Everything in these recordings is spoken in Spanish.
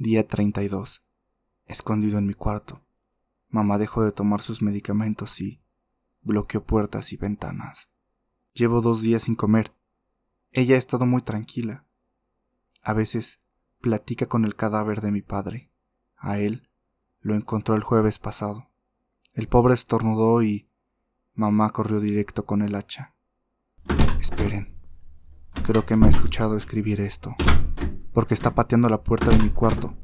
Día 32. Escondido en mi cuarto. Mamá dejó de tomar sus medicamentos y bloqueó puertas y ventanas. Llevo dos días sin comer. Ella ha estado muy tranquila. A veces platica con el cadáver de mi padre. A él lo encontró el jueves pasado. El pobre estornudó y mamá corrió directo con el hacha. Esperen. Creo que me ha escuchado escribir esto, porque está pateando la puerta de mi cuarto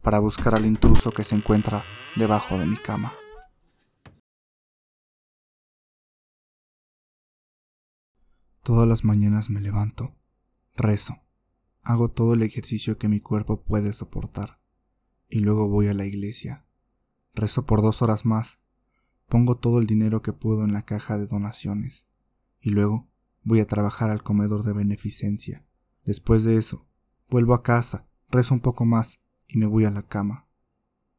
para buscar al intruso que se encuentra debajo de mi cama. Todas las mañanas me levanto, rezo, hago todo el ejercicio que mi cuerpo puede soportar y luego voy a la iglesia. Rezo por dos horas más, pongo todo el dinero que puedo en la caja de donaciones y luego voy a trabajar al comedor de beneficencia. Después de eso, vuelvo a casa, rezo un poco más y me voy a la cama.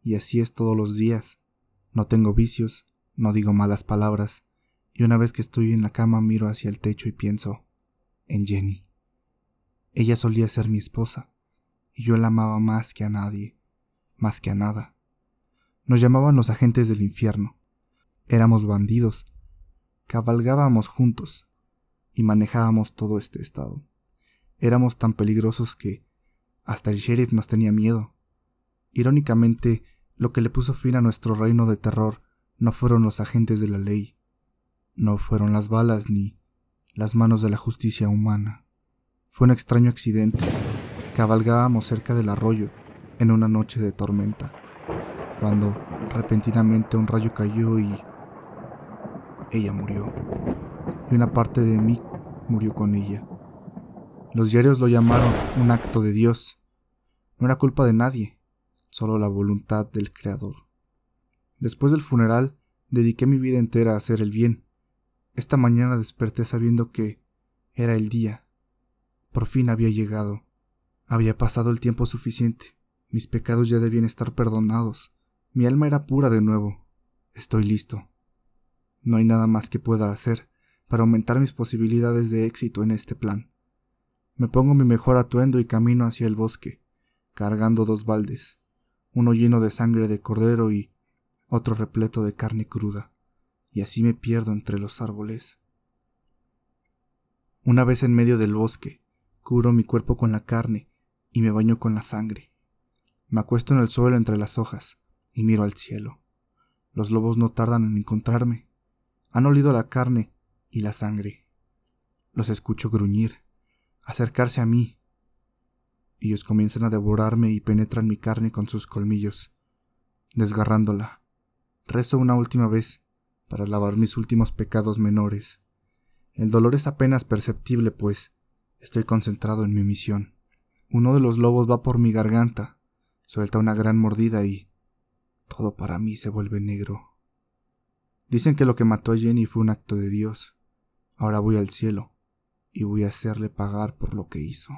Y así es todos los días. No tengo vicios, no digo malas palabras, y una vez que estoy en la cama miro hacia el techo y pienso en Jenny. Ella solía ser mi esposa, y yo la amaba más que a nadie, más que a nada. Nos llamaban los agentes del infierno. Éramos bandidos. Cabalgábamos juntos y manejábamos todo este estado. Éramos tan peligrosos que hasta el sheriff nos tenía miedo. Irónicamente, lo que le puso fin a nuestro reino de terror no fueron los agentes de la ley, no fueron las balas ni las manos de la justicia humana. Fue un extraño accidente. Cabalgábamos cerca del arroyo en una noche de tormenta, cuando repentinamente un rayo cayó y ella murió. Y una parte de mí murió con ella. Los diarios lo llamaron un acto de Dios. No era culpa de nadie, solo la voluntad del Creador. Después del funeral, dediqué mi vida entera a hacer el bien. Esta mañana desperté sabiendo que era el día. Por fin había llegado. Había pasado el tiempo suficiente. Mis pecados ya debían estar perdonados. Mi alma era pura de nuevo. Estoy listo. No hay nada más que pueda hacer para aumentar mis posibilidades de éxito en este plan. Me pongo mi mejor atuendo y camino hacia el bosque, cargando dos baldes, uno lleno de sangre de cordero y otro repleto de carne cruda, y así me pierdo entre los árboles. Una vez en medio del bosque, cubro mi cuerpo con la carne y me baño con la sangre. Me acuesto en el suelo entre las hojas y miro al cielo. Los lobos no tardan en encontrarme. Han olido la carne y la sangre. Los escucho gruñir, acercarse a mí. Ellos comienzan a devorarme y penetran mi carne con sus colmillos, desgarrándola. Rezo una última vez para lavar mis últimos pecados menores. El dolor es apenas perceptible, pues estoy concentrado en mi misión. Uno de los lobos va por mi garganta, suelta una gran mordida y todo para mí se vuelve negro. Dicen que lo que mató a Jenny fue un acto de Dios. Ahora voy al cielo y voy a hacerle pagar por lo que hizo.